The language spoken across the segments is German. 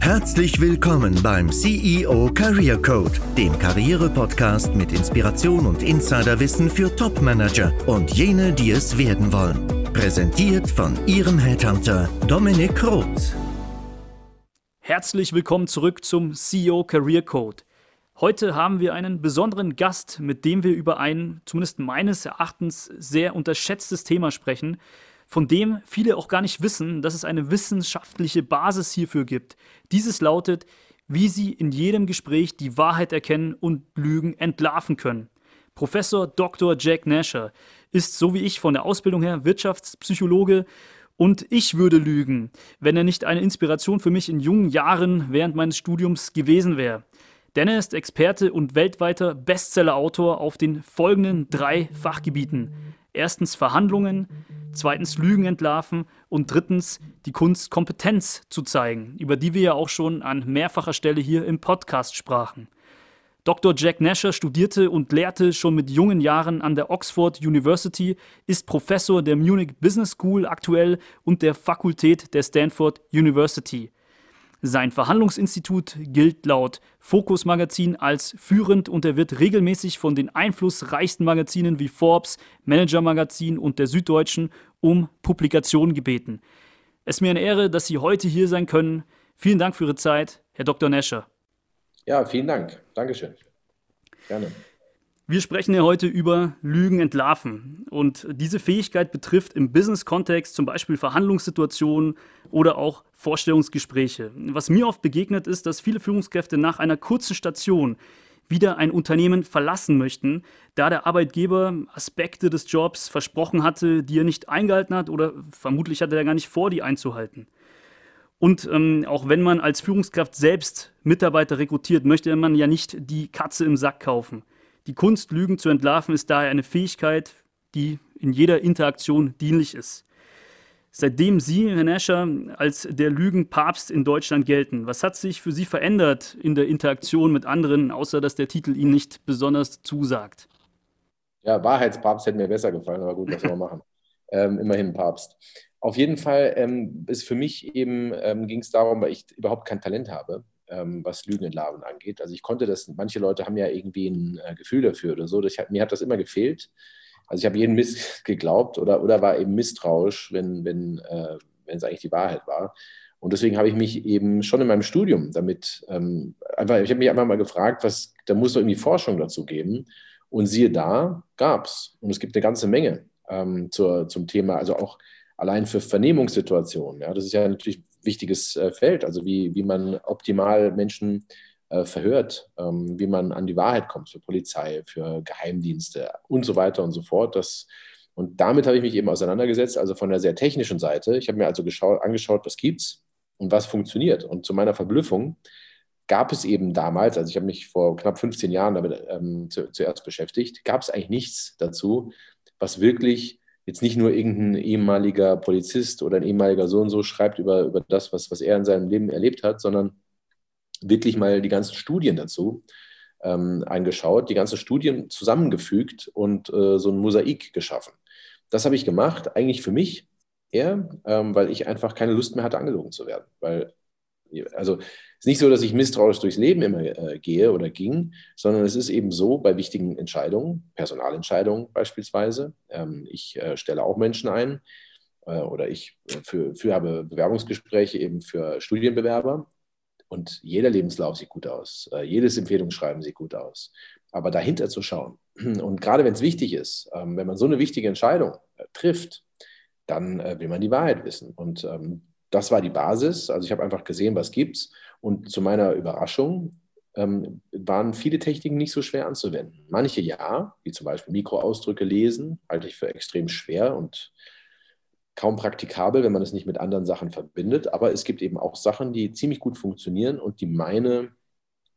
Herzlich willkommen beim CEO Career Code, dem Karriere-Podcast mit Inspiration und Insiderwissen für Top-Manager und jene, die es werden wollen. Präsentiert von Ihrem Headhunter Dominik Roth. Herzlich willkommen zurück zum CEO Career Code. Heute haben wir einen besonderen Gast, mit dem wir über ein, zumindest meines Erachtens, sehr unterschätztes Thema sprechen, von dem viele auch gar nicht wissen, dass es eine wissenschaftliche Basis hierfür gibt. Dieses lautet, wie Sie in jedem Gespräch die Wahrheit erkennen und Lügen entlarven können. Professor Dr. Jack Nasher ist so wie ich von der Ausbildung her Wirtschaftspsychologe und ich würde lügen, wenn er nicht eine Inspiration für mich in jungen Jahren während meines Studiums gewesen wäre. Denn er ist Experte und weltweiter Bestsellerautor auf den folgenden drei Fachgebieten. Erstens Verhandlungen, zweitens Lügen entlarven und drittens die Kunst Kompetenz zu zeigen, über die wir ja auch schon an mehrfacher Stelle hier im Podcast sprachen. Dr. Jack Nasher studierte und lehrte schon mit jungen Jahren an der Oxford University, ist Professor der Munich Business School aktuell und der Fakultät der Stanford University. Sein Verhandlungsinstitut gilt laut Focus Magazin als führend und er wird regelmäßig von den einflussreichsten Magazinen wie Forbes, Manager Magazin und der Süddeutschen um Publikationen gebeten. Es ist mir eine Ehre, dass Sie heute hier sein können. Vielen Dank für Ihre Zeit, Herr Dr. Nescher. Ja, vielen Dank. Dankeschön. Gerne. Wir sprechen ja heute über Lügen entlarven. Und diese Fähigkeit betrifft im Business-Kontext zum Beispiel Verhandlungssituationen oder auch Vorstellungsgespräche. Was mir oft begegnet ist, dass viele Führungskräfte nach einer kurzen Station wieder ein Unternehmen verlassen möchten, da der Arbeitgeber Aspekte des Jobs versprochen hatte, die er nicht eingehalten hat oder vermutlich hatte er gar nicht vor, die einzuhalten. Und ähm, auch wenn man als Führungskraft selbst Mitarbeiter rekrutiert, möchte man ja nicht die Katze im Sack kaufen. Die Kunst, Lügen zu entlarven, ist daher eine Fähigkeit, die in jeder Interaktion dienlich ist. Seitdem Sie, Herr Nascher, als der Lügenpapst in Deutschland gelten, was hat sich für Sie verändert in der Interaktion mit anderen, außer dass der Titel Ihnen nicht besonders zusagt? Ja, Wahrheitspapst hätte mir besser gefallen, aber gut, was soll man machen? Ähm, immerhin Papst. Auf jeden Fall ähm, ist für mich eben, ähm, ging es darum, weil ich überhaupt kein Talent habe ähm, was Lügen entlarven angeht. Also ich konnte das, manche Leute haben ja irgendwie ein äh, Gefühl dafür oder so. Das, mir hat das immer gefehlt. Also ich habe jeden Mist geglaubt oder, oder war eben misstrauisch, wenn, wenn, äh, wenn es eigentlich die Wahrheit war. Und deswegen habe ich mich eben schon in meinem Studium damit ähm, einfach, ich habe mich einfach mal gefragt, was, da muss doch irgendwie Forschung dazu geben. Und siehe da, gab es. Und es gibt eine ganze Menge ähm, zur, zum Thema, also auch allein für Vernehmungssituationen. Ja, das ist ja natürlich wichtiges äh, Feld, also wie, wie man optimal Menschen äh, verhört, ähm, wie man an die Wahrheit kommt für Polizei, für Geheimdienste und so weiter und so fort. Das, und damit habe ich mich eben auseinandergesetzt, also von der sehr technischen Seite. Ich habe mir also geschaut, angeschaut, was gibt's und was funktioniert. Und zu meiner Verblüffung gab es eben damals, also ich habe mich vor knapp 15 Jahren damit ähm, zu, zuerst beschäftigt, gab es eigentlich nichts dazu, was wirklich jetzt nicht nur irgendein ehemaliger Polizist oder ein ehemaliger so und so schreibt über, über das, was, was er in seinem Leben erlebt hat, sondern wirklich mal die ganzen Studien dazu ähm, eingeschaut, die ganzen Studien zusammengefügt und äh, so ein Mosaik geschaffen. Das habe ich gemacht, eigentlich für mich eher, ähm, weil ich einfach keine Lust mehr hatte, angelogen zu werden. Weil also ist nicht so, dass ich misstrauisch durchs Leben immer äh, gehe oder ging, sondern es ist eben so bei wichtigen Entscheidungen, Personalentscheidungen beispielsweise. Ähm, ich äh, stelle auch Menschen ein äh, oder ich äh, für, für habe Bewerbungsgespräche eben für Studienbewerber und jeder Lebenslauf sieht gut aus, äh, jedes Empfehlungsschreiben sieht gut aus. Aber dahinter zu schauen und gerade wenn es wichtig ist, ähm, wenn man so eine wichtige Entscheidung äh, trifft, dann will man die Wahrheit wissen. Und ähm, das war die Basis. Also ich habe einfach gesehen, was gibt's. Und zu meiner Überraschung ähm, waren viele Techniken nicht so schwer anzuwenden. Manche ja, wie zum Beispiel Mikroausdrücke lesen, halte ich für extrem schwer und kaum praktikabel, wenn man es nicht mit anderen Sachen verbindet. Aber es gibt eben auch Sachen, die ziemlich gut funktionieren und die meine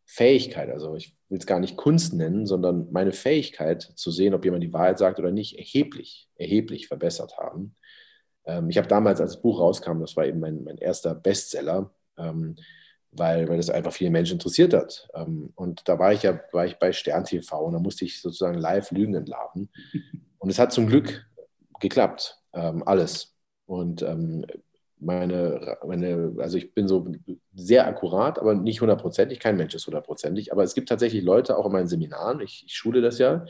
Fähigkeit, also ich will es gar nicht Kunst nennen, sondern meine Fähigkeit zu sehen, ob jemand die Wahrheit sagt oder nicht, erheblich, erheblich verbessert haben. Ähm, ich habe damals, als das Buch rauskam, das war eben mein, mein erster Bestseller, ähm, weil, weil das einfach viele Menschen interessiert hat. Ähm, und da war ich ja war ich bei Stern TV und da musste ich sozusagen live Lügen entlarven. Und es hat zum Glück geklappt, alles. Und meine, meine, also ich bin so sehr akkurat, aber nicht hundertprozentig. Kein Mensch ist hundertprozentig. Aber es gibt tatsächlich Leute, auch in meinen Seminaren, ich, ich schule das ja,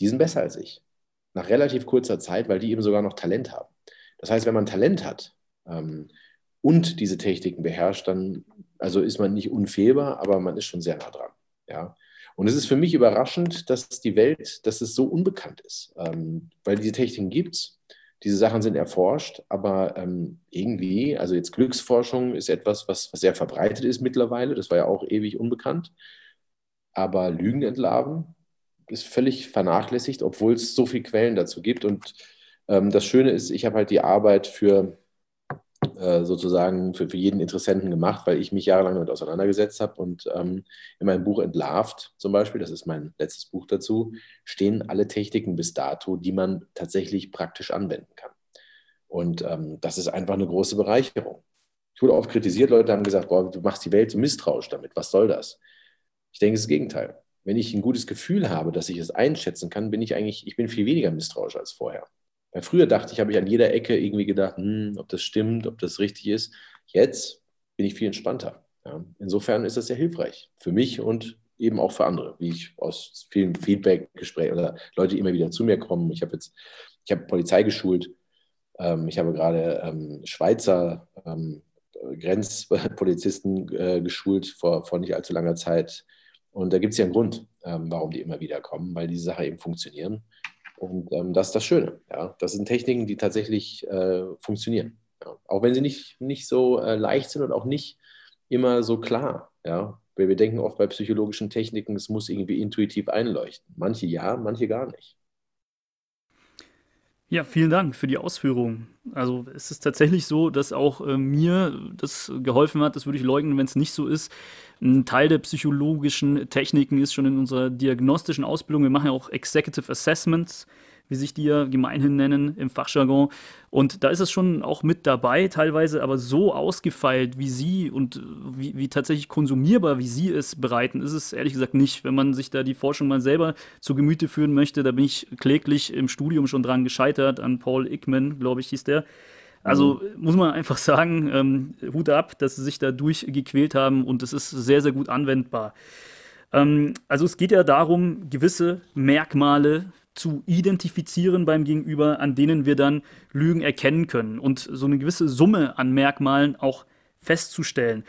die sind besser als ich. Nach relativ kurzer Zeit, weil die eben sogar noch Talent haben. Das heißt, wenn man Talent hat ähm, und diese Techniken beherrscht, dann also ist man nicht unfehlbar, aber man ist schon sehr nah dran. Ja. Und es ist für mich überraschend, dass die Welt, dass es so unbekannt ist, ähm, weil diese Techniken gibt es diese Sachen sind erforscht, aber ähm, irgendwie, also jetzt Glücksforschung ist etwas, was, was, sehr verbreitet ist mittlerweile, das war ja auch ewig unbekannt, aber Lügen entlarven ist völlig vernachlässigt, obwohl es so viele Quellen dazu gibt. Und das Schöne ist, ich habe halt die Arbeit für äh, sozusagen für, für jeden Interessenten gemacht, weil ich mich jahrelang damit auseinandergesetzt habe. Und ähm, in meinem Buch Entlarvt zum Beispiel, das ist mein letztes Buch dazu, stehen alle Techniken bis dato, die man tatsächlich praktisch anwenden kann. Und ähm, das ist einfach eine große Bereicherung. Ich wurde oft kritisiert, Leute haben gesagt, boah, du machst die Welt so misstrauisch damit, was soll das? Ich denke, es ist das Gegenteil. Wenn ich ein gutes Gefühl habe, dass ich es einschätzen kann, bin ich eigentlich, ich bin viel weniger misstrauisch als vorher. Weil früher dachte ich, habe ich an jeder Ecke irgendwie gedacht, hm, ob das stimmt, ob das richtig ist. Jetzt bin ich viel entspannter. Ja. Insofern ist das sehr hilfreich für mich und eben auch für andere, wie ich aus vielen Feedback-Gesprächen oder Leute, immer wieder zu mir kommen. Ich habe jetzt, ich habe Polizei geschult. Ähm, ich habe gerade ähm, Schweizer ähm, Grenzpolizisten äh, geschult vor, vor nicht allzu langer Zeit. Und da gibt es ja einen Grund, ähm, warum die immer wieder kommen, weil diese Sache eben funktionieren. Und ähm, das ist das Schöne. Ja? Das sind Techniken, die tatsächlich äh, funktionieren. Ja? Auch wenn sie nicht, nicht so äh, leicht sind und auch nicht immer so klar. Ja? Weil wir denken oft bei psychologischen Techniken, es muss irgendwie intuitiv einleuchten. Manche ja, manche gar nicht. Ja, vielen Dank für die Ausführungen. Also es ist tatsächlich so, dass auch äh, mir das geholfen hat, das würde ich leugnen, wenn es nicht so ist. Ein Teil der psychologischen Techniken ist schon in unserer diagnostischen Ausbildung. Wir machen ja auch Executive Assessments, wie sich die ja gemeinhin nennen im Fachjargon. Und da ist es schon auch mit dabei, teilweise aber so ausgefeilt, wie Sie und wie, wie tatsächlich konsumierbar, wie Sie es bereiten, ist es ehrlich gesagt nicht. Wenn man sich da die Forschung mal selber zu Gemüte führen möchte, da bin ich kläglich im Studium schon dran gescheitert, an Paul Ickman, glaube ich, hieß der. Also mhm. muss man einfach sagen, ähm, Hut ab, dass sie sich da durchgequält haben und es ist sehr, sehr gut anwendbar. Ähm, also es geht ja darum, gewisse Merkmale zu identifizieren beim Gegenüber, an denen wir dann Lügen erkennen können und so eine gewisse Summe an Merkmalen auch festzustellen.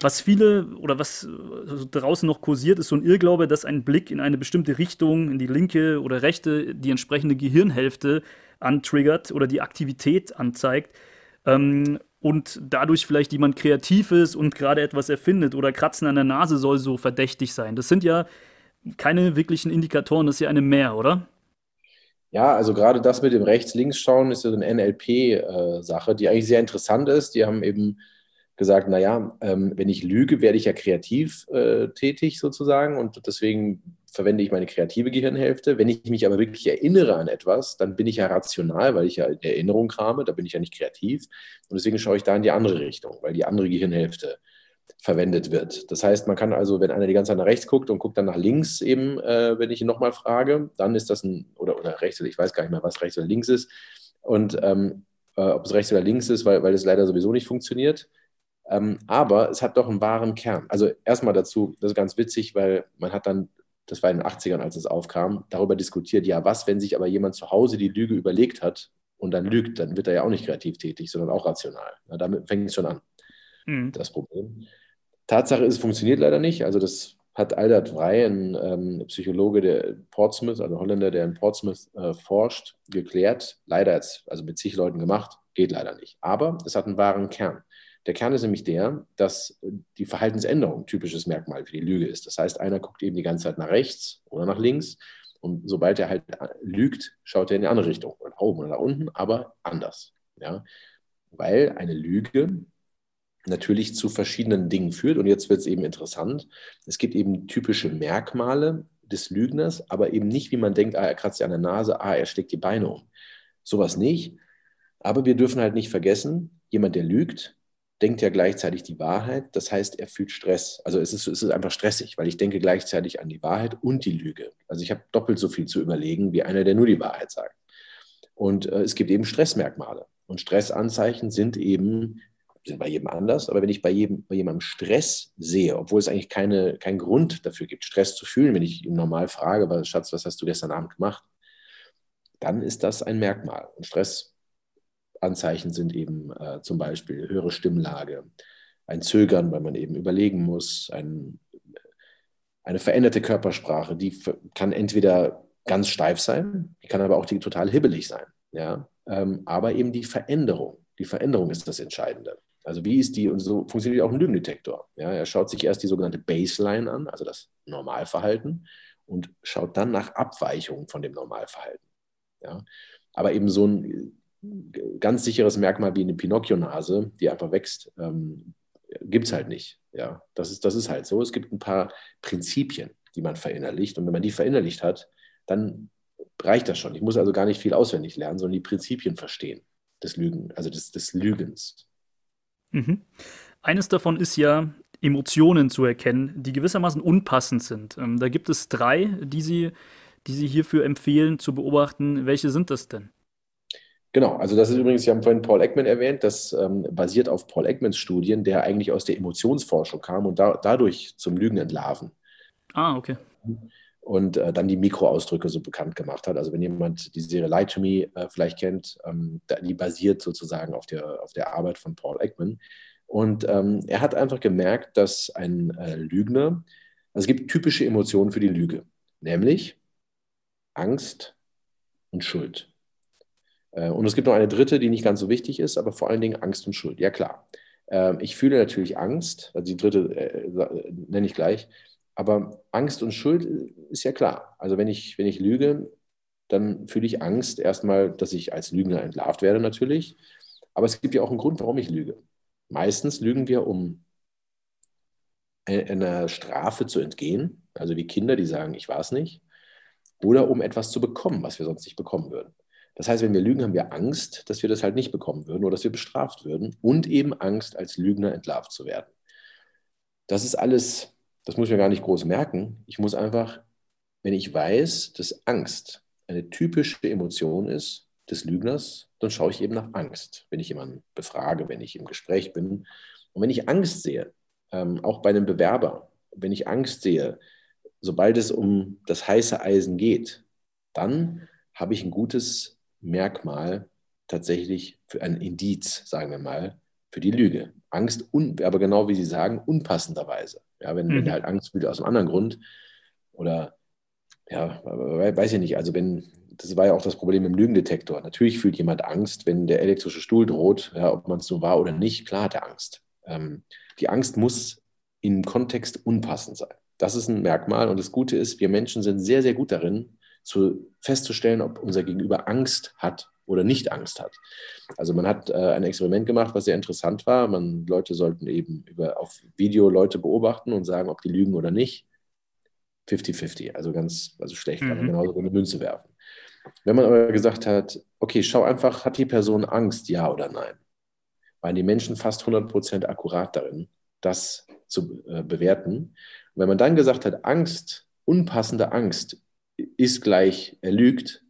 Was viele oder was also draußen noch kursiert, ist so ein Irrglaube, dass ein Blick in eine bestimmte Richtung, in die linke oder rechte, die entsprechende Gehirnhälfte antriggert oder die Aktivität anzeigt ähm, und dadurch vielleicht jemand kreativ ist und gerade etwas erfindet oder Kratzen an der Nase soll so verdächtig sein. Das sind ja keine wirklichen Indikatoren, das ist ja eine mehr, oder? Ja, also gerade das mit dem Rechts-Links-Schauen ist so eine NLP-Sache, äh, die eigentlich sehr interessant ist. Die haben eben gesagt, naja, ähm, wenn ich lüge, werde ich ja kreativ äh, tätig sozusagen und deswegen verwende ich meine kreative Gehirnhälfte. Wenn ich mich aber wirklich erinnere an etwas, dann bin ich ja rational, weil ich ja in Erinnerung krame, da bin ich ja nicht kreativ. Und deswegen schaue ich da in die andere Richtung, weil die andere Gehirnhälfte verwendet wird. Das heißt, man kann also, wenn einer die ganze Zeit nach rechts guckt und guckt dann nach links eben, äh, wenn ich ihn nochmal frage, dann ist das ein, oder, oder rechts, ich weiß gar nicht mehr, was rechts oder links ist. Und ähm, äh, ob es rechts oder links ist, weil, weil es leider sowieso nicht funktioniert. Ähm, aber es hat doch einen wahren Kern. Also erstmal dazu, das ist ganz witzig, weil man hat dann das war in den 80ern, als es aufkam, darüber diskutiert, ja, was, wenn sich aber jemand zu Hause die Lüge überlegt hat und dann lügt, dann wird er ja auch nicht kreativ tätig, sondern auch rational. Na, damit fängt es schon an, mhm. das Problem. Tatsache ist, es funktioniert leider nicht. Also das hat Aldert Vrij, ein ähm, Psychologe der Portsmouth, also Holländer, der in Portsmouth äh, forscht, geklärt. Leider jetzt, also mit zig Leuten gemacht, geht leider nicht. Aber es hat einen wahren Kern. Der Kern ist nämlich der, dass die Verhaltensänderung ein typisches Merkmal für die Lüge ist. Das heißt, einer guckt eben die ganze Zeit nach rechts oder nach links und sobald er halt lügt, schaut er in die andere Richtung, nach oben oder nach unten, aber anders. Ja? Weil eine Lüge natürlich zu verschiedenen Dingen führt. Und jetzt wird es eben interessant. Es gibt eben typische Merkmale des Lügners, aber eben nicht, wie man denkt, ah, er kratzt sich an der Nase, ah, er steckt die Beine um. Sowas nicht. Aber wir dürfen halt nicht vergessen, jemand, der lügt, denkt ja gleichzeitig die Wahrheit. Das heißt, er fühlt Stress. Also es ist, es ist einfach stressig, weil ich denke gleichzeitig an die Wahrheit und die Lüge. Also ich habe doppelt so viel zu überlegen wie einer, der nur die Wahrheit sagt. Und äh, es gibt eben Stressmerkmale. Und Stressanzeichen sind eben, sind bei jedem anders, aber wenn ich bei, jedem, bei jemandem Stress sehe, obwohl es eigentlich keine, keinen Grund dafür gibt, Stress zu fühlen, wenn ich ihn normal frage, was, Schatz, was hast du gestern Abend gemacht, dann ist das ein Merkmal. Und Stressanzeichen sind eben äh, zum Beispiel höhere Stimmlage, ein Zögern, weil man eben überlegen muss, ein, eine veränderte Körpersprache, die kann entweder ganz steif sein, die kann aber auch die total hibbelig sein. Ja? Ähm, aber eben die Veränderung, die Veränderung ist das Entscheidende. Also wie ist die, und so funktioniert auch ein Lügendetektor. Ja, er schaut sich erst die sogenannte Baseline an, also das Normalverhalten, und schaut dann nach Abweichungen von dem Normalverhalten. Ja? Aber eben so ein ganz sicheres Merkmal wie eine Pinocchio-Nase, die einfach wächst, ähm, gibt es halt nicht. Ja, das ist, das ist halt so. Es gibt ein paar Prinzipien, die man verinnerlicht. Und wenn man die verinnerlicht hat, dann reicht das schon. Ich muss also gar nicht viel auswendig lernen, sondern die Prinzipien verstehen des Lügen, also des, des Lügens. Mhm. Eines davon ist ja, Emotionen zu erkennen, die gewissermaßen unpassend sind. Ähm, da gibt es drei, die Sie, die Sie hierfür empfehlen zu beobachten. Welche sind das denn? Genau, also das ist übrigens, Sie haben vorhin Paul Ekman erwähnt, das ähm, basiert auf Paul Ekmans Studien, der eigentlich aus der Emotionsforschung kam und da, dadurch zum Lügen entlarven. Ah, okay. Und äh, dann die Mikroausdrücke so bekannt gemacht hat. Also wenn jemand die Serie Lie to Me äh, vielleicht kennt, ähm, die basiert sozusagen auf der, auf der Arbeit von Paul Ekman. Und ähm, er hat einfach gemerkt, dass ein äh, Lügner, also es gibt typische Emotionen für die Lüge, nämlich Angst und Schuld. Äh, und es gibt noch eine dritte, die nicht ganz so wichtig ist, aber vor allen Dingen Angst und Schuld. Ja, klar. Ähm, ich fühle natürlich Angst, also die dritte äh, nenne ich gleich, aber Angst und Schuld ist ja klar. Also wenn ich, wenn ich lüge, dann fühle ich Angst erstmal, dass ich als Lügner entlarvt werde natürlich. Aber es gibt ja auch einen Grund, warum ich lüge. Meistens lügen wir, um einer Strafe zu entgehen, also wie Kinder, die sagen, ich war es nicht, oder um etwas zu bekommen, was wir sonst nicht bekommen würden. Das heißt, wenn wir lügen, haben wir Angst, dass wir das halt nicht bekommen würden oder dass wir bestraft würden und eben Angst, als Lügner entlarvt zu werden. Das ist alles, das muss ich mir gar nicht groß merken. Ich muss einfach, wenn ich weiß, dass Angst eine typische Emotion ist des Lügners, dann schaue ich eben nach Angst, wenn ich jemanden befrage, wenn ich im Gespräch bin. Und wenn ich Angst sehe, ähm, auch bei einem Bewerber, wenn ich Angst sehe, sobald es um das heiße Eisen geht, dann habe ich ein gutes Merkmal tatsächlich für ein Indiz, sagen wir mal, für die Lüge. Angst, un, aber genau wie Sie sagen, unpassenderweise. Ja, wenn, mhm. wenn halt Angst fühlt aus einem anderen Grund oder ja, weiß ich nicht, also wenn, das war ja auch das Problem im Lügendetektor. Natürlich fühlt jemand Angst, wenn der elektrische Stuhl droht, ja, ob man es so war oder nicht, klar hat er Angst. Ähm, die Angst muss im Kontext unpassend sein. Das ist ein Merkmal und das Gute ist, wir Menschen sind sehr, sehr gut darin, zu, festzustellen, ob unser Gegenüber Angst hat oder nicht Angst hat. Also man hat äh, ein Experiment gemacht, was sehr interessant war. Man, Leute sollten eben über, auf Video Leute beobachten und sagen, ob die lügen oder nicht. 50-50, also ganz also schlecht, mhm. kann man genauso eine Münze werfen. Wenn man aber gesagt hat, okay, schau einfach, hat die Person Angst, ja oder nein, waren die Menschen fast 100% akkurat darin, das zu äh, bewerten. Und wenn man dann gesagt hat, Angst, unpassende Angst ist gleich, er lügt,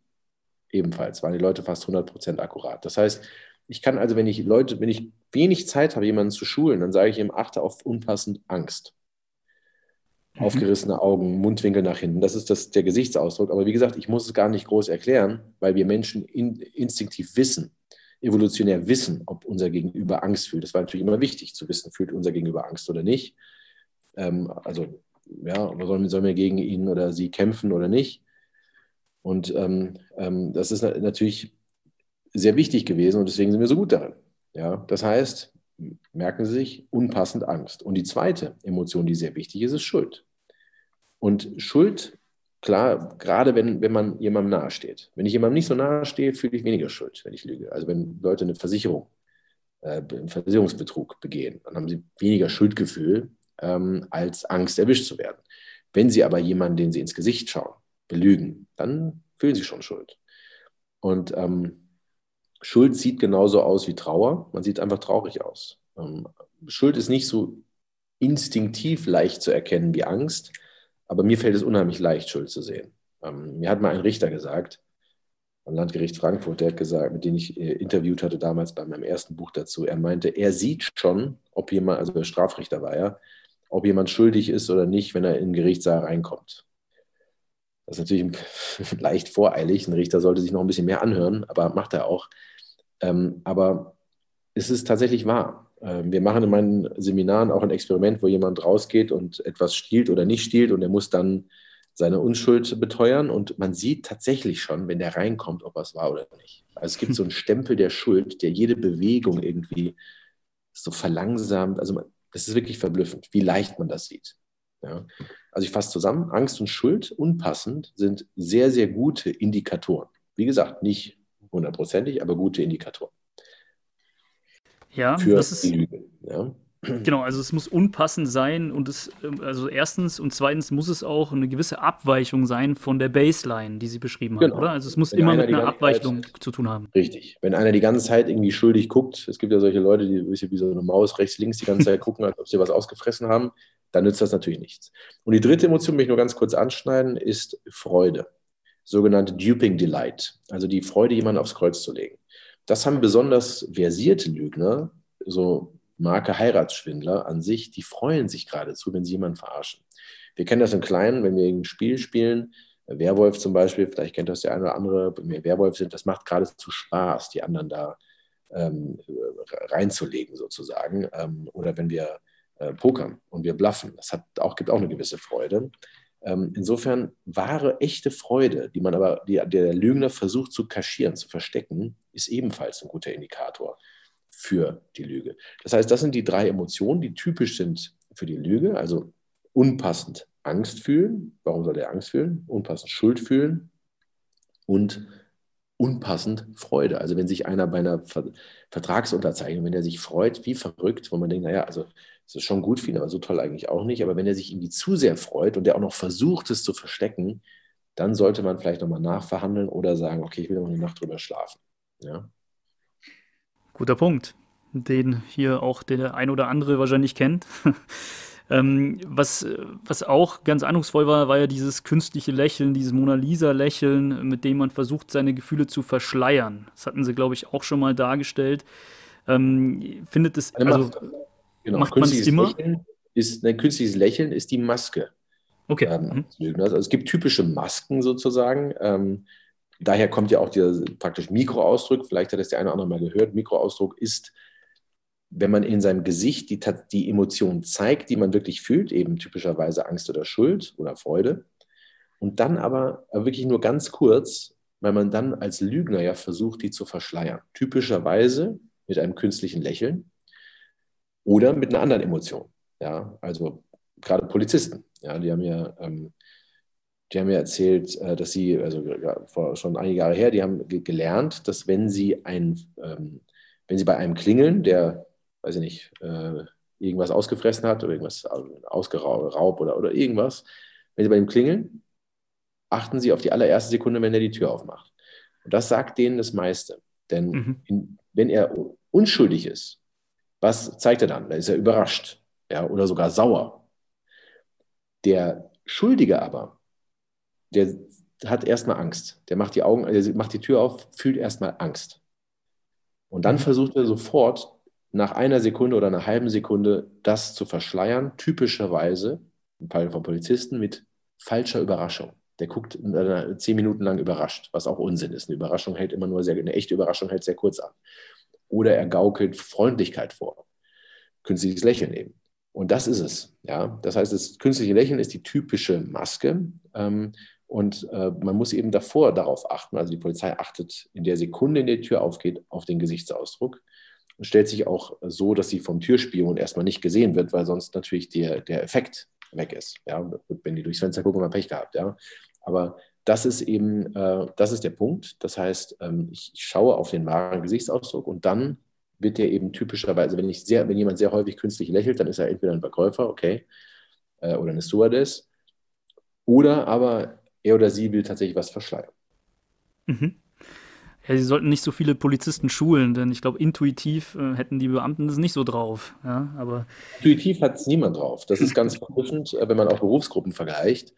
ebenfalls waren die Leute fast 100% akkurat. Das heißt, ich kann also, wenn ich Leute, wenn ich wenig Zeit habe, jemanden zu schulen, dann sage ich ihm, achte auf unpassend Angst. Mhm. Aufgerissene Augen, Mundwinkel nach hinten. Das ist das, der Gesichtsausdruck. Aber wie gesagt, ich muss es gar nicht groß erklären, weil wir Menschen in, instinktiv wissen, evolutionär wissen, ob unser Gegenüber Angst fühlt. Das war natürlich immer wichtig zu wissen, fühlt unser Gegenüber Angst oder nicht. Ähm, also ja, sollen, sollen wir gegen ihn oder sie kämpfen oder nicht? Und ähm, ähm, das ist natürlich sehr wichtig gewesen und deswegen sind wir so gut darin. Ja, das heißt, merken Sie sich, unpassend Angst. Und die zweite Emotion, die sehr wichtig ist, ist Schuld. Und Schuld, klar, gerade wenn, wenn man jemandem nahesteht. Wenn ich jemandem nicht so nahe stehe, fühle ich weniger Schuld, wenn ich lüge. Also wenn Leute eine Versicherung, äh, einen Versicherungsbetrug begehen, dann haben sie weniger Schuldgefühl, ähm, als Angst, erwischt zu werden. Wenn Sie aber jemanden, den Sie ins Gesicht schauen, belügen, dann fühlen Sie schon Schuld. Und ähm, Schuld sieht genauso aus wie Trauer. Man sieht einfach traurig aus. Ähm, Schuld ist nicht so instinktiv leicht zu erkennen wie Angst, aber mir fällt es unheimlich leicht, Schuld zu sehen. Ähm, mir hat mal ein Richter gesagt, am Landgericht Frankfurt, der hat gesagt, mit dem ich äh, interviewt hatte damals bei meinem ersten Buch dazu, er meinte, er sieht schon, ob jemand, also der Strafrichter war ja, ob jemand schuldig ist oder nicht, wenn er in den Gerichtssaal reinkommt. Das ist natürlich leicht voreilig. Ein Richter sollte sich noch ein bisschen mehr anhören, aber macht er auch. Ähm, aber es ist tatsächlich wahr. Ähm, wir machen in meinen Seminaren auch ein Experiment, wo jemand rausgeht und etwas stiehlt oder nicht stiehlt und er muss dann seine Unschuld beteuern und man sieht tatsächlich schon, wenn der reinkommt, ob es war oder nicht. Also es gibt so einen Stempel der Schuld, der jede Bewegung irgendwie so verlangsamt. Also das ist wirklich verblüffend, wie leicht man das sieht. Ja. Also ich fasse zusammen, Angst und Schuld unpassend sind sehr, sehr gute Indikatoren. Wie gesagt, nicht hundertprozentig, aber gute Indikatoren. Ja, für das ist, die Lüge. Ja. Genau, also es muss unpassend sein und es, ähm, also erstens und zweitens muss es auch eine gewisse Abweichung sein von der Baseline, die Sie beschrieben haben, genau. oder? Also es muss Wenn immer mit einer Abweichung Zeit, zu tun haben. Richtig. Wenn einer die ganze Zeit irgendwie schuldig guckt, es gibt ja solche Leute, die wie so eine Maus rechts, links die ganze Zeit gucken, als ob sie was ausgefressen haben, dann nützt das natürlich nichts. Und die dritte Emotion, die ich nur ganz kurz anschneiden, ist Freude. Sogenannte Duping Delight, also die Freude, jemanden aufs Kreuz zu legen. Das haben besonders versierte Lügner, so Marke Heiratsschwindler an sich, die freuen sich geradezu, wenn sie jemanden verarschen. Wir kennen das im Kleinen, wenn wir ein Spiel spielen, Werwolf zum Beispiel, vielleicht kennt das der eine oder andere, wenn wir Werwolf sind, das macht geradezu Spaß, die anderen da ähm, reinzulegen sozusagen. Ähm, oder wenn wir äh, pokern und wir bluffen, das hat auch, gibt auch eine gewisse Freude. Ähm, insofern wahre, echte Freude, die man aber, die der Lügner versucht zu kaschieren, zu verstecken, ist ebenfalls ein guter Indikator für die Lüge. Das heißt, das sind die drei Emotionen, die typisch sind für die Lüge. Also unpassend Angst fühlen. Warum soll er Angst fühlen? Unpassend Schuld fühlen und unpassend Freude. Also wenn sich einer bei einer Vertragsunterzeichnung, wenn er sich freut, wie verrückt, wo man denkt, naja, also es ist schon gut für ihn, aber so toll eigentlich auch nicht. Aber wenn er sich irgendwie zu sehr freut und der auch noch versucht, es zu verstecken, dann sollte man vielleicht nochmal nachverhandeln oder sagen, okay, ich will noch eine Nacht drüber schlafen. Ja. Guter Punkt, den hier auch der ein oder andere wahrscheinlich kennt. ähm, was, was auch ganz eindrucksvoll war, war ja dieses künstliche Lächeln, dieses Mona Lisa-Lächeln, mit dem man versucht, seine Gefühle zu verschleiern. Das hatten sie, glaube ich, auch schon mal dargestellt. Ähm, findet es, also, genau, macht man es immer? Lächeln ist, ein künstliches Lächeln ist die Maske. Okay. Ähm, mhm. also es gibt typische Masken sozusagen. Ähm, daher kommt ja auch dieser praktisch Mikroausdruck, vielleicht hat das der eine oder andere mal gehört, Mikroausdruck ist, wenn man in seinem Gesicht die, die Emotion zeigt, die man wirklich fühlt, eben typischerweise Angst oder Schuld oder Freude, und dann aber wirklich nur ganz kurz, weil man dann als Lügner ja versucht, die zu verschleiern. Typischerweise mit einem künstlichen Lächeln oder mit einer anderen Emotion. Ja, also gerade Polizisten, ja, die haben ja ähm, die haben mir erzählt, äh, dass sie, also vor schon einige Jahre her, die haben gelernt, dass wenn sie ein, ähm, wenn sie bei einem klingeln, der, weiß ich nicht, äh, irgendwas ausgefressen hat oder irgendwas ausgeraubt oder, oder irgendwas, wenn sie bei ihm klingeln, achten sie auf die allererste Sekunde, wenn er die Tür aufmacht. Und das sagt denen das meiste. Denn mhm. in, wenn er unschuldig ist, was zeigt er dann? Da ist er überrascht ja, oder sogar sauer. Der Schuldige aber, der hat erstmal Angst. Der macht die Augen, der macht die Tür auf, fühlt erstmal Angst. Und dann mhm. versucht er sofort nach einer Sekunde oder einer halben Sekunde das zu verschleiern, typischerweise im Fall von Polizisten mit falscher Überraschung. Der guckt zehn Minuten lang überrascht, was auch Unsinn ist. Eine Überraschung hält immer nur sehr, eine echte Überraschung hält sehr kurz an. Oder er gaukelt Freundlichkeit vor. Künstliches Lächeln eben. Und das ist es. Ja? Das heißt, das künstliche Lächeln ist die typische Maske. Ähm, und äh, man muss eben davor darauf achten. Also die Polizei achtet in der Sekunde, in der die Tür aufgeht, auf den Gesichtsausdruck und stellt sich auch so, dass sie vom Türspion erstmal nicht gesehen wird, weil sonst natürlich der, der Effekt weg ist. Ja, wenn die durchs Fenster gucken, haben wir Pech gehabt. Ja, aber das ist eben, äh, das ist der Punkt. Das heißt, ähm, ich, ich schaue auf den wahren Gesichtsausdruck und dann wird der eben typischerweise, wenn, ich sehr, wenn jemand sehr häufig künstlich lächelt, dann ist er entweder ein Verkäufer, okay, äh, oder eine Stewardess, oder aber er oder sie will tatsächlich was verschleiern. Mhm. Ja, sie sollten nicht so viele Polizisten schulen, denn ich glaube, intuitiv äh, hätten die Beamten das nicht so drauf. Ja, aber intuitiv hat es niemand drauf. Das ist ganz verblüffend, äh, wenn man auch Berufsgruppen vergleicht.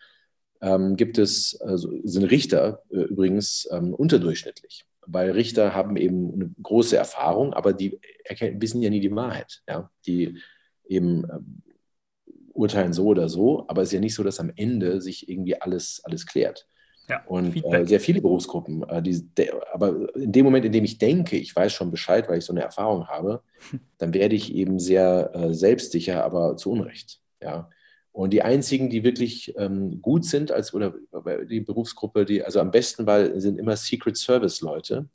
Ähm, gibt es, also sind Richter äh, übrigens ähm, unterdurchschnittlich, weil Richter haben eben eine große Erfahrung, aber die erkennen, wissen ja nie die Wahrheit. Ja? Die eben ähm, urteilen so oder so, aber es ist ja nicht so, dass am Ende sich irgendwie alles, alles klärt. Ja, und äh, sehr viele Berufsgruppen, äh, die, der, aber in dem Moment, in dem ich denke, ich weiß schon Bescheid, weil ich so eine Erfahrung habe, dann werde ich eben sehr äh, selbstsicher, aber zu Unrecht. Ja. Und die einzigen, die wirklich ähm, gut sind, als oder die Berufsgruppe, die also am besten war, sind immer Secret Service Leute,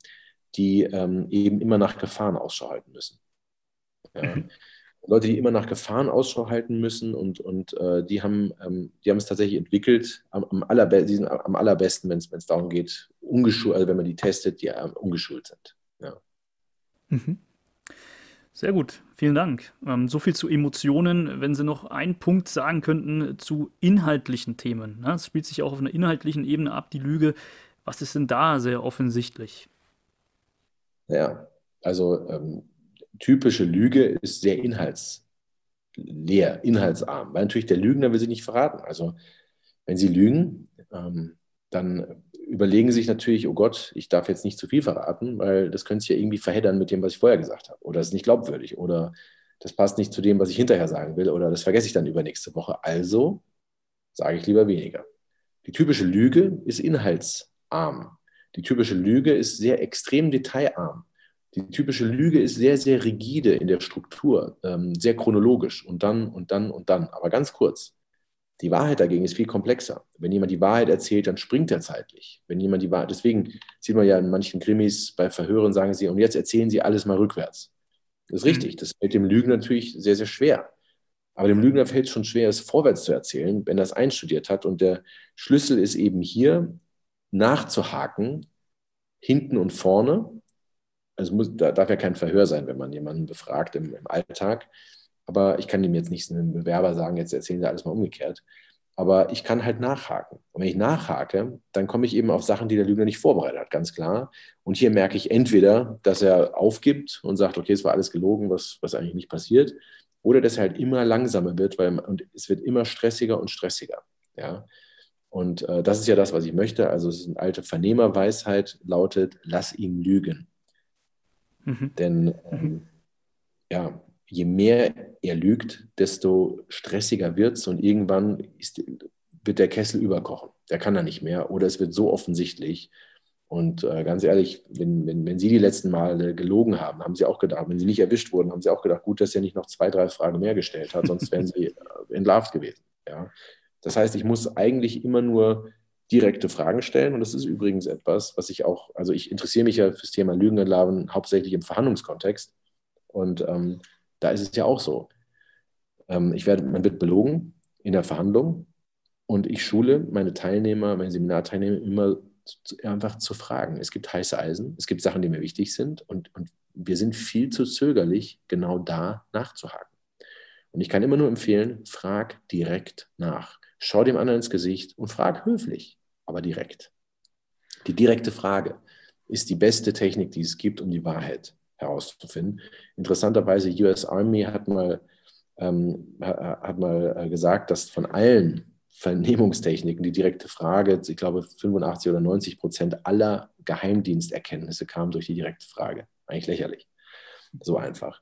die ähm, eben immer nach Gefahren Ausschau halten müssen. Ja. Mhm. Leute, die immer nach Gefahren Ausschau halten müssen und, und äh, die, haben, ähm, die haben es tatsächlich entwickelt, am, am, allerbe die sind am allerbesten, wenn es darum geht, ungeschult, also wenn man die testet, die ähm, ungeschult sind. Ja. Mhm. Sehr gut, vielen Dank. Ähm, so viel zu Emotionen. Wenn Sie noch einen Punkt sagen könnten zu inhaltlichen Themen. Ne? Es spielt sich auch auf einer inhaltlichen Ebene ab, die Lüge. Was ist denn da sehr offensichtlich? Ja, also ähm, typische Lüge ist sehr inhaltsleer, inhaltsarm, weil natürlich der Lügner will sie nicht verraten. Also wenn sie lügen, ähm, dann überlegen sich natürlich, oh Gott, ich darf jetzt nicht zu viel verraten, weil das könnte sich ja irgendwie verheddern mit dem, was ich vorher gesagt habe. Oder es ist nicht glaubwürdig. Oder das passt nicht zu dem, was ich hinterher sagen will. Oder das vergesse ich dann übernächste Woche. Also sage ich lieber weniger. Die typische Lüge ist inhaltsarm. Die typische Lüge ist sehr extrem detailarm. Die typische Lüge ist sehr, sehr rigide in der Struktur, ähm, sehr chronologisch und dann und dann und dann. Aber ganz kurz. Die Wahrheit dagegen ist viel komplexer. Wenn jemand die Wahrheit erzählt, dann springt er zeitlich. Wenn jemand die Wahrheit, deswegen sieht man ja in manchen Krimis bei Verhören, sagen sie, und jetzt erzählen sie alles mal rückwärts. Das ist mhm. richtig. Das fällt dem Lügner natürlich sehr, sehr schwer. Aber dem Lügner fällt es schon schwer, es vorwärts zu erzählen, wenn er es einstudiert hat. Und der Schlüssel ist eben hier, nachzuhaken, hinten und vorne, also muss, da darf ja kein Verhör sein, wenn man jemanden befragt im, im Alltag. Aber ich kann dem jetzt nicht einem Bewerber sagen, jetzt erzählen Sie alles mal umgekehrt. Aber ich kann halt nachhaken. Und wenn ich nachhake, dann komme ich eben auf Sachen, die der Lügner nicht vorbereitet hat, ganz klar. Und hier merke ich entweder, dass er aufgibt und sagt, okay, es war alles gelogen, was, was eigentlich nicht passiert, oder dass er halt immer langsamer wird, weil und es wird immer stressiger und stressiger. Ja? Und äh, das ist ja das, was ich möchte. Also es ist eine alte Vernehmerweisheit, lautet, lass ihn lügen. Mhm. Denn mhm. ähm, ja, je mehr er lügt, desto stressiger wird es und irgendwann ist, wird der Kessel überkochen. Der kann da nicht mehr oder es wird so offensichtlich. Und äh, ganz ehrlich, wenn, wenn, wenn Sie die letzten Male gelogen haben, haben Sie auch gedacht, wenn Sie nicht erwischt wurden, haben Sie auch gedacht, gut, dass er nicht noch zwei, drei Fragen mehr gestellt hat, sonst wären Sie äh, entlarvt gewesen. Ja? Das heißt, ich muss eigentlich immer nur direkte Fragen stellen. Und das ist übrigens etwas, was ich auch, also ich interessiere mich ja fürs Thema Lügen und Larven hauptsächlich im Verhandlungskontext. Und ähm, da ist es ja auch so. Ähm, ich werde, man wird belogen in der Verhandlung und ich schule meine Teilnehmer, meine Seminarteilnehmer immer zu, einfach zu fragen. Es gibt heiße Eisen, es gibt Sachen, die mir wichtig sind und, und wir sind viel zu zögerlich, genau da nachzuhaken. Und ich kann immer nur empfehlen, frag direkt nach. Schau dem anderen ins Gesicht und frag höflich aber direkt. Die direkte Frage ist die beste Technik, die es gibt, um die Wahrheit herauszufinden. Interessanterweise, US Army hat mal, ähm, hat mal äh, gesagt, dass von allen Vernehmungstechniken die direkte Frage, ich glaube 85 oder 90 Prozent aller Geheimdiensterkenntnisse kamen durch die direkte Frage. Eigentlich lächerlich. So einfach.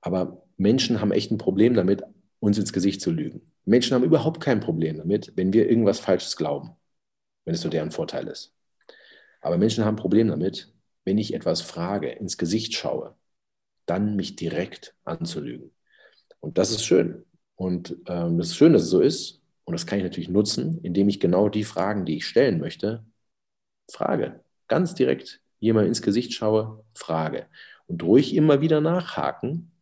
Aber Menschen haben echt ein Problem damit, uns ins Gesicht zu lügen. Menschen haben überhaupt kein Problem damit, wenn wir irgendwas Falsches glauben wenn es so deren Vorteil ist. Aber Menschen haben ein Problem damit, wenn ich etwas frage, ins Gesicht schaue, dann mich direkt anzulügen. Und das ist schön. Und ähm, das ist schön, dass es so ist. Und das kann ich natürlich nutzen, indem ich genau die Fragen, die ich stellen möchte, frage. Ganz direkt jemand ins Gesicht schaue, frage. Und ruhig immer wieder nachhaken,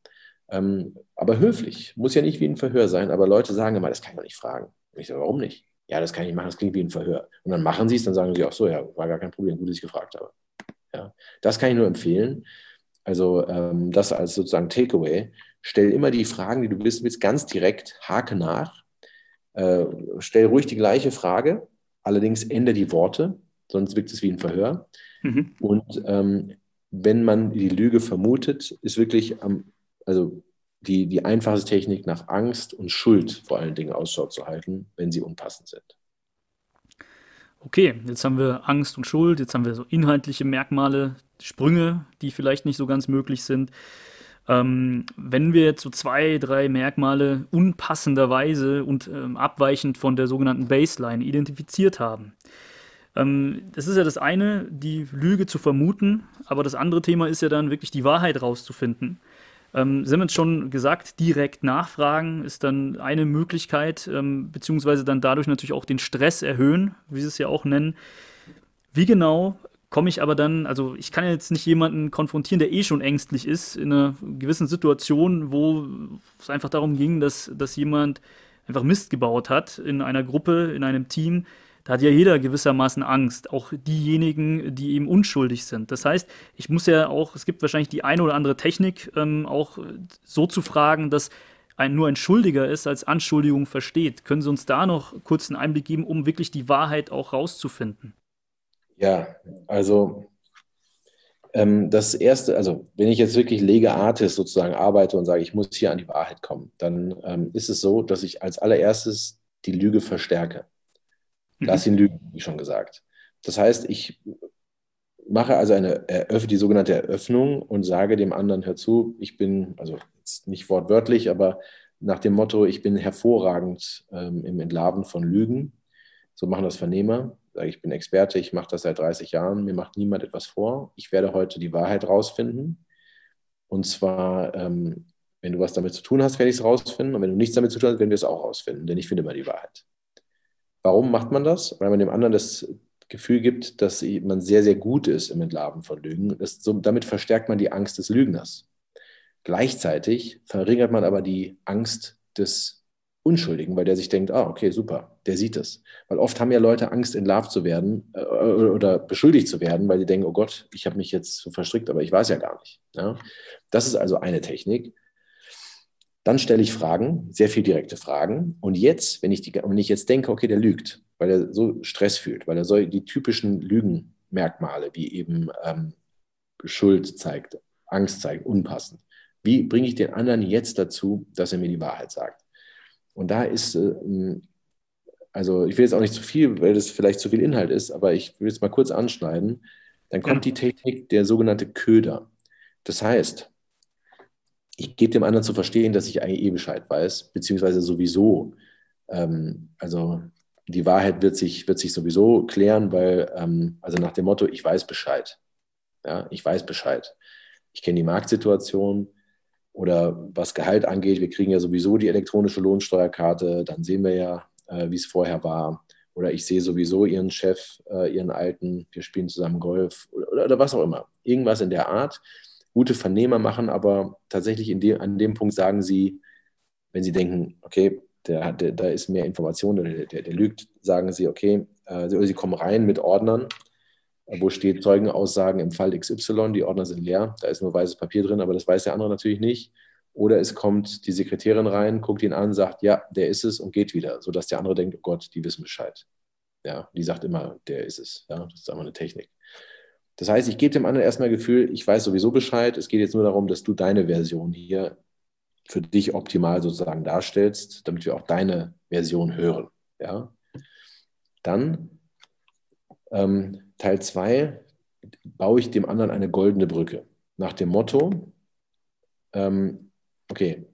ähm, aber höflich. Muss ja nicht wie ein Verhör sein, aber Leute sagen immer, das kann ich doch nicht fragen. Und ich sage, warum nicht? ja, das kann ich machen, das klingt wie ein Verhör. Und dann machen sie es, dann sagen sie auch so, ja, war gar kein Problem, gut, dass ich gefragt habe. Ja, das kann ich nur empfehlen. Also ähm, das als sozusagen Takeaway. Stell immer die Fragen, die du wissen willst, ganz direkt, hake nach. Äh, stell ruhig die gleiche Frage, allerdings ändere die Worte, sonst wirkt es wie ein Verhör. Mhm. Und ähm, wenn man die Lüge vermutet, ist wirklich am, also die, die einfachste Technik nach Angst und Schuld vor allen Dingen Ausschau zu halten, wenn sie unpassend sind. Okay, jetzt haben wir Angst und Schuld, jetzt haben wir so inhaltliche Merkmale, Sprünge, die vielleicht nicht so ganz möglich sind. Ähm, wenn wir jetzt so zwei, drei Merkmale unpassenderweise und ähm, abweichend von der sogenannten Baseline identifiziert haben, ähm, das ist ja das eine, die Lüge zu vermuten, aber das andere Thema ist ja dann wirklich die Wahrheit rauszufinden. Ähm, Sie haben jetzt schon gesagt, direkt nachfragen ist dann eine Möglichkeit, ähm, beziehungsweise dann dadurch natürlich auch den Stress erhöhen, wie Sie es ja auch nennen. Wie genau komme ich aber dann, also ich kann jetzt nicht jemanden konfrontieren, der eh schon ängstlich ist, in einer gewissen Situation, wo es einfach darum ging, dass, dass jemand einfach Mist gebaut hat in einer Gruppe, in einem Team. Da hat ja jeder gewissermaßen Angst, auch diejenigen, die eben unschuldig sind. Das heißt, ich muss ja auch, es gibt wahrscheinlich die eine oder andere Technik, ähm, auch so zu fragen, dass ein, nur ein Schuldiger ist, als Anschuldigung versteht. Können Sie uns da noch kurz einen Einblick geben, um wirklich die Wahrheit auch rauszufinden? Ja, also ähm, das Erste, also wenn ich jetzt wirklich lege Artist sozusagen arbeite und sage, ich muss hier an die Wahrheit kommen, dann ähm, ist es so, dass ich als allererstes die Lüge verstärke. Mhm. Lass ihn lügen, wie schon gesagt. Das heißt, ich mache also eine Eröff die sogenannte Eröffnung und sage dem anderen, hör zu, ich bin, also nicht wortwörtlich, aber nach dem Motto, ich bin hervorragend ähm, im Entlarven von Lügen. So machen das Vernehmer sage, ich bin Experte, ich mache das seit 30 Jahren, mir macht niemand etwas vor. Ich werde heute die Wahrheit rausfinden. Und zwar, ähm, wenn du was damit zu tun hast, werde ich es rausfinden. Und wenn du nichts damit zu tun hast, werden wir es auch rausfinden, denn ich finde immer die Wahrheit. Warum macht man das? Weil man dem anderen das Gefühl gibt, dass man sehr, sehr gut ist im Entlarven von Lügen. Das, so, damit verstärkt man die Angst des Lügners. Gleichzeitig verringert man aber die Angst des Unschuldigen, weil der sich denkt, ah, okay, super, der sieht es. Weil oft haben ja Leute Angst, entlarvt zu werden äh, oder beschuldigt zu werden, weil sie denken, oh Gott, ich habe mich jetzt so verstrickt, aber ich weiß ja gar nicht. Ja? Das ist also eine Technik. Dann stelle ich Fragen, sehr viel direkte Fragen. Und jetzt, wenn ich, die, wenn ich jetzt denke, okay, der lügt, weil er so Stress fühlt, weil er so die typischen Lügenmerkmale wie eben ähm, Schuld zeigt, Angst zeigt, unpassend. Wie bringe ich den anderen jetzt dazu, dass er mir die Wahrheit sagt? Und da ist, äh, also ich will jetzt auch nicht zu viel, weil das vielleicht zu viel Inhalt ist, aber ich will es mal kurz anschneiden. Dann kommt ja. die Technik der sogenannte Köder. Das heißt, ich gebe dem anderen zu verstehen, dass ich eigentlich eh Bescheid weiß, beziehungsweise sowieso. Ähm, also die Wahrheit wird sich, wird sich sowieso klären, weil, ähm, also nach dem Motto, ich weiß Bescheid. Ja, ich weiß Bescheid. Ich kenne die Marktsituation, oder was Gehalt angeht, wir kriegen ja sowieso die elektronische Lohnsteuerkarte, dann sehen wir ja, äh, wie es vorher war. Oder ich sehe sowieso Ihren Chef, äh, Ihren Alten, wir spielen zusammen Golf oder, oder, was auch immer. Irgendwas in der Art. Gute Vernehmer machen, aber tatsächlich de, an dem Punkt sagen sie, wenn sie denken, okay, der, der, da ist mehr Information, der, der, der lügt, sagen sie, okay, äh, sie, sie kommen rein mit Ordnern wo steht Zeugenaussagen im Fall XY, die Ordner sind leer, da ist nur weißes Papier drin, aber das weiß der andere natürlich nicht. Oder es kommt die Sekretärin rein, guckt ihn an, sagt, ja, der ist es und geht wieder, sodass der andere denkt, oh Gott, die wissen Bescheid. Ja, die sagt immer, der ist es. Ja, das ist einfach eine Technik. Das heißt, ich gebe dem anderen erstmal Gefühl, ich weiß sowieso Bescheid. Es geht jetzt nur darum, dass du deine Version hier für dich optimal sozusagen darstellst, damit wir auch deine Version hören. Ja? Dann ähm, Teil 2 baue ich dem anderen eine goldene Brücke. Nach dem Motto, ähm, okay,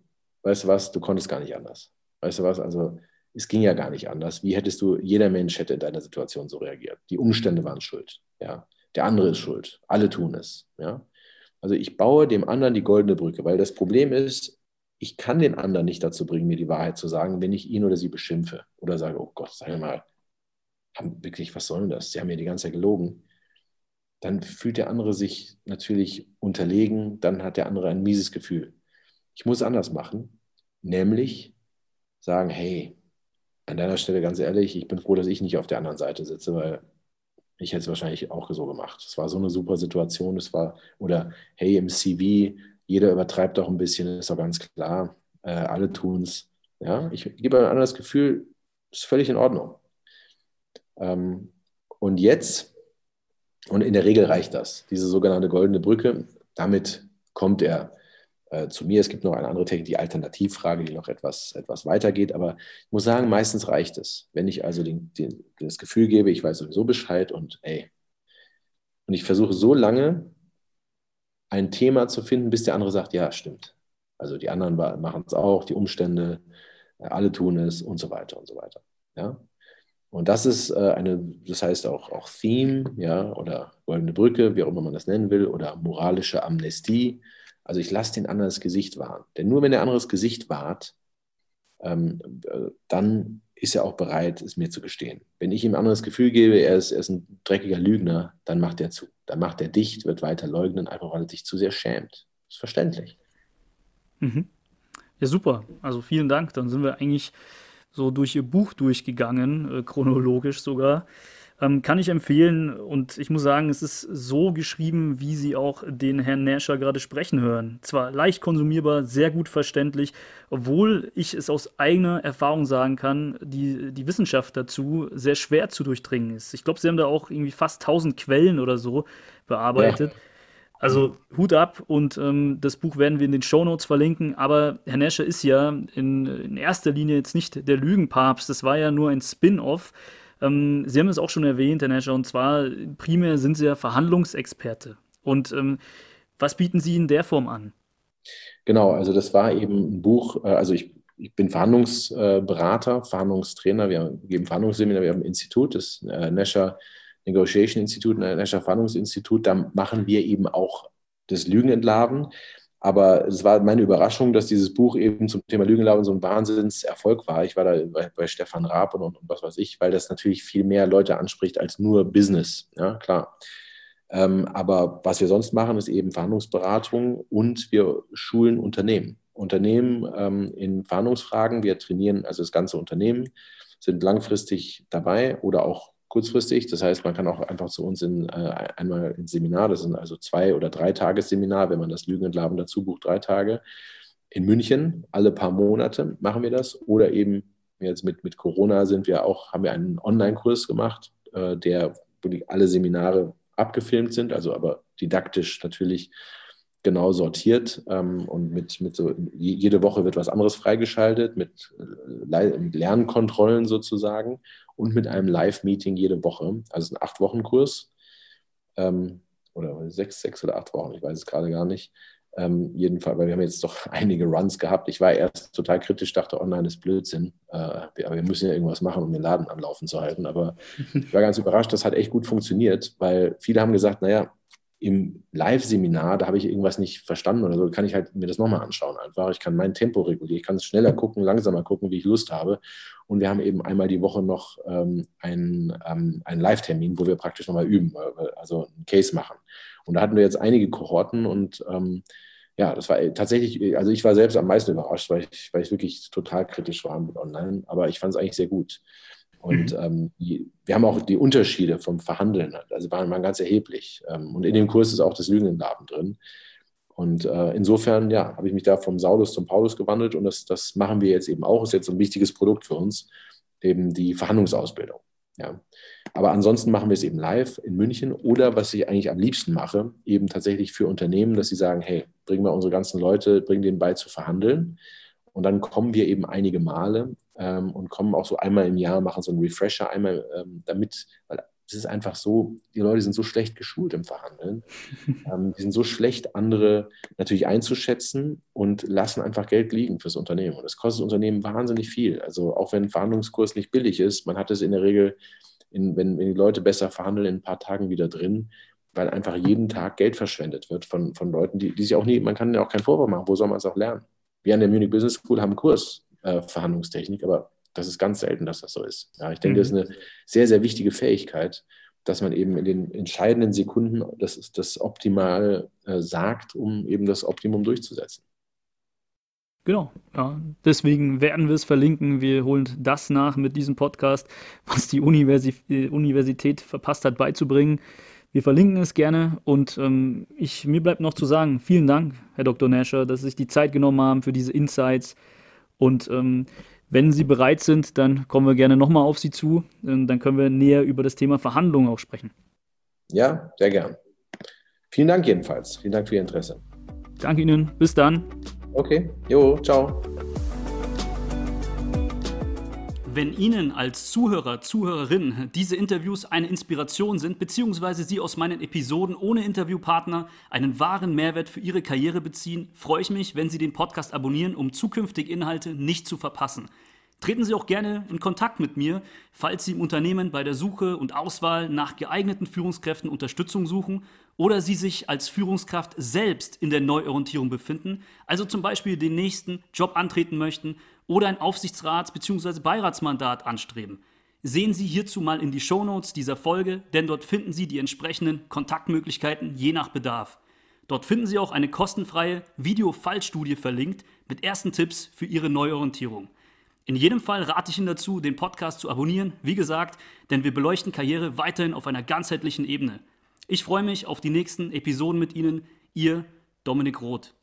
weißt du was, du konntest gar nicht anders. Weißt du was, also es ging ja gar nicht anders. Wie hättest du, jeder Mensch hätte in deiner Situation so reagiert. Die Umstände waren schuld. Ja. Der andere ist schuld. Alle tun es. Ja. Also ich baue dem anderen die goldene Brücke, weil das Problem ist, ich kann den anderen nicht dazu bringen, mir die Wahrheit zu sagen, wenn ich ihn oder sie beschimpfe oder sage, oh Gott, sag mal, wirklich, was soll denn das? Sie haben ja die ganze Zeit gelogen. Dann fühlt der andere sich natürlich unterlegen, dann hat der andere ein mieses Gefühl. Ich muss anders machen, nämlich sagen, hey, an deiner Stelle ganz ehrlich, ich bin froh, dass ich nicht auf der anderen Seite sitze, weil ich hätte es wahrscheinlich auch so gemacht. Es war so eine super Situation, es war, oder hey, im CV, jeder übertreibt doch ein bisschen, ist doch ganz klar, äh, alle tun es. Ja, ich gebe einem anderen das Gefühl, ist völlig in Ordnung. Ähm, und jetzt, und in der Regel reicht das, diese sogenannte goldene Brücke, damit kommt er äh, zu mir. Es gibt noch eine andere Technik, die Alternativfrage, die noch etwas, etwas weiter geht. Aber ich muss sagen, meistens reicht es. Wenn ich also den, den, das Gefühl gebe, ich weiß sowieso Bescheid und ey, und ich versuche so lange ein Thema zu finden, bis der andere sagt, ja, stimmt. Also die anderen machen es auch, die Umstände, äh, alle tun es und so weiter und so weiter. Ja? Und das ist äh, eine, das heißt auch, auch Theme, ja, oder goldene Brücke, wie auch immer man das nennen will, oder moralische Amnestie. Also ich lasse den anderen das Gesicht wahren. Denn nur wenn der andere das Gesicht wahrt, ähm, äh, dann ist er auch bereit, es mir zu gestehen. Wenn ich ihm ein anderes Gefühl gebe, er ist, er ist ein dreckiger Lügner, dann macht er zu. Dann macht er dicht, wird weiter leugnen, einfach weil er sich zu sehr schämt. Ist verständlich. Mhm. Ja, super. Also vielen Dank. Dann sind wir eigentlich so durch Ihr Buch durchgegangen, äh, chronologisch sogar. Ähm, kann ich empfehlen und ich muss sagen, es ist so geschrieben, wie Sie auch den Herrn Nasher gerade sprechen hören. Zwar leicht konsumierbar, sehr gut verständlich, obwohl ich es aus eigener Erfahrung sagen kann, die, die Wissenschaft dazu sehr schwer zu durchdringen ist. Ich glaube, Sie haben da auch irgendwie fast 1000 Quellen oder so bearbeitet. Ja. Also Hut ab und ähm, das Buch werden wir in den Shownotes verlinken. Aber Herr Nasher ist ja in, in erster Linie jetzt nicht der Lügenpapst. Das war ja nur ein Spin-off ähm, Sie haben es auch schon erwähnt, Herr Nescher, und zwar primär sind Sie ja Verhandlungsexperte. Und ähm, was bieten Sie in der Form an? Genau, also das war eben ein Buch, äh, also ich, ich bin Verhandlungsberater, Verhandlungstrainer, wir geben Verhandlungsseminar, wir haben ein Institut, das äh, Nescher Negotiation Institute, Nescher Verhandlungsinstitut, da machen wir eben auch das Lügen entlarven. Aber es war meine Überraschung, dass dieses Buch eben zum Thema Lügenlaufen so ein Wahnsinnserfolg war. Ich war da bei, bei Stefan Raab und, und, was weiß ich, weil das natürlich viel mehr Leute anspricht als nur Business. Ja, klar. Ähm, aber was wir sonst machen, ist eben Verhandlungsberatung und wir schulen Unternehmen. Unternehmen ähm, in Verhandlungsfragen. Wir trainieren also das ganze Unternehmen, sind langfristig dabei oder auch kurzfristig. Das heißt, man kann auch einfach zu uns in, äh, einmal ins Seminar, das sind also zwei oder drei Tagesseminar, wenn man das Lügen und Laben dazu bucht, drei Tage. In München, alle paar Monate machen wir das. Oder eben jetzt mit, mit Corona sind wir auch, haben wir einen Online-Kurs gemacht, äh, der, wo die, alle Seminare abgefilmt sind, also aber didaktisch natürlich genau sortiert ähm, und mit, mit so, jede Woche wird was anderes freigeschaltet, mit, äh, mit Lernkontrollen sozusagen und mit einem Live-Meeting jede Woche. Also ein Acht-Wochen-Kurs ähm, oder sechs, sechs oder acht Wochen, ich weiß es gerade gar nicht. Ähm, jedenfalls, weil wir haben jetzt doch einige Runs gehabt. Ich war erst total kritisch, dachte, online ist Blödsinn. Äh, wir, wir, müssen ja irgendwas machen, um den Laden am Laufen zu halten. Aber ich war ganz überrascht, das hat echt gut funktioniert, weil viele haben gesagt, naja, im Live-Seminar, da habe ich irgendwas nicht verstanden oder so, kann ich halt mir das nochmal anschauen einfach. Ich kann mein Tempo regulieren, ich kann es schneller gucken, langsamer gucken, wie ich Lust habe. Und wir haben eben einmal die Woche noch ähm, einen, ähm, einen Live-Termin, wo wir praktisch nochmal üben, also einen Case machen. Und da hatten wir jetzt einige Kohorten und ähm, ja, das war tatsächlich, also ich war selbst am meisten überrascht, weil ich, weil ich wirklich total kritisch war mit Online, aber ich fand es eigentlich sehr gut. Und mhm. ähm, die, wir haben auch die Unterschiede vom Verhandeln, also waren, waren ganz erheblich. Ähm, und in dem Kurs ist auch das Lügenladen drin. Und äh, insofern, ja, habe ich mich da vom Saulus zum Paulus gewandelt und das, das machen wir jetzt eben auch. Ist jetzt ein wichtiges Produkt für uns, eben die Verhandlungsausbildung. Ja. Aber ansonsten machen wir es eben live in München oder was ich eigentlich am liebsten mache, eben tatsächlich für Unternehmen, dass sie sagen, hey, bringen wir unsere ganzen Leute, bringen denen bei zu verhandeln. Und dann kommen wir eben einige Male ähm, und kommen auch so einmal im Jahr, machen so einen Refresher einmal ähm, damit, weil es ist einfach so, die Leute sind so schlecht geschult im Verhandeln. ähm, die sind so schlecht, andere natürlich einzuschätzen und lassen einfach Geld liegen fürs Unternehmen. Und das kostet das Unternehmen wahnsinnig viel. Also auch wenn ein Verhandlungskurs nicht billig ist, man hat es in der Regel, in, wenn, wenn die Leute besser verhandeln, in ein paar Tagen wieder drin weil einfach jeden Tag Geld verschwendet wird von, von Leuten, die, die sich auch nie, man kann ja auch keinen Vorwurf machen, wo soll man es auch lernen? Wir an der Munich Business School haben einen Kurs äh, Verhandlungstechnik, aber das ist ganz selten, dass das so ist. Ja, ich denke, mhm. das ist eine sehr, sehr wichtige Fähigkeit, dass man eben in den entscheidenden Sekunden das, das optimal äh, sagt, um eben das Optimum durchzusetzen. Genau, ja. Deswegen werden wir es verlinken. Wir holen das nach mit diesem Podcast, was die Universi Universität verpasst hat beizubringen. Wir verlinken es gerne und ähm, ich, mir bleibt noch zu sagen, vielen Dank, Herr Dr. Nasher, dass Sie sich die Zeit genommen haben für diese Insights. Und ähm, wenn Sie bereit sind, dann kommen wir gerne nochmal auf Sie zu. Ähm, dann können wir näher über das Thema Verhandlungen auch sprechen. Ja, sehr gern. Vielen Dank jedenfalls. Vielen Dank für Ihr Interesse. Danke Ihnen. Bis dann. Okay. Jo, ciao. Wenn Ihnen als Zuhörer, Zuhörerin diese Interviews eine Inspiration sind, beziehungsweise Sie aus meinen Episoden ohne Interviewpartner einen wahren Mehrwert für Ihre Karriere beziehen, freue ich mich, wenn Sie den Podcast abonnieren, um zukünftige Inhalte nicht zu verpassen. Treten Sie auch gerne in Kontakt mit mir, falls Sie im Unternehmen bei der Suche und Auswahl nach geeigneten Führungskräften Unterstützung suchen oder Sie sich als Führungskraft selbst in der Neuorientierung befinden, also zum Beispiel den nächsten Job antreten möchten oder ein Aufsichtsrats- bzw. Beiratsmandat anstreben. Sehen Sie hierzu mal in die Shownotes dieser Folge, denn dort finden Sie die entsprechenden Kontaktmöglichkeiten je nach Bedarf. Dort finden Sie auch eine kostenfreie Video-Fallstudie verlinkt mit ersten Tipps für Ihre Neuorientierung. In jedem Fall rate ich Ihnen dazu, den Podcast zu abonnieren, wie gesagt, denn wir beleuchten Karriere weiterhin auf einer ganzheitlichen Ebene. Ich freue mich auf die nächsten Episoden mit Ihnen, Ihr Dominik Roth.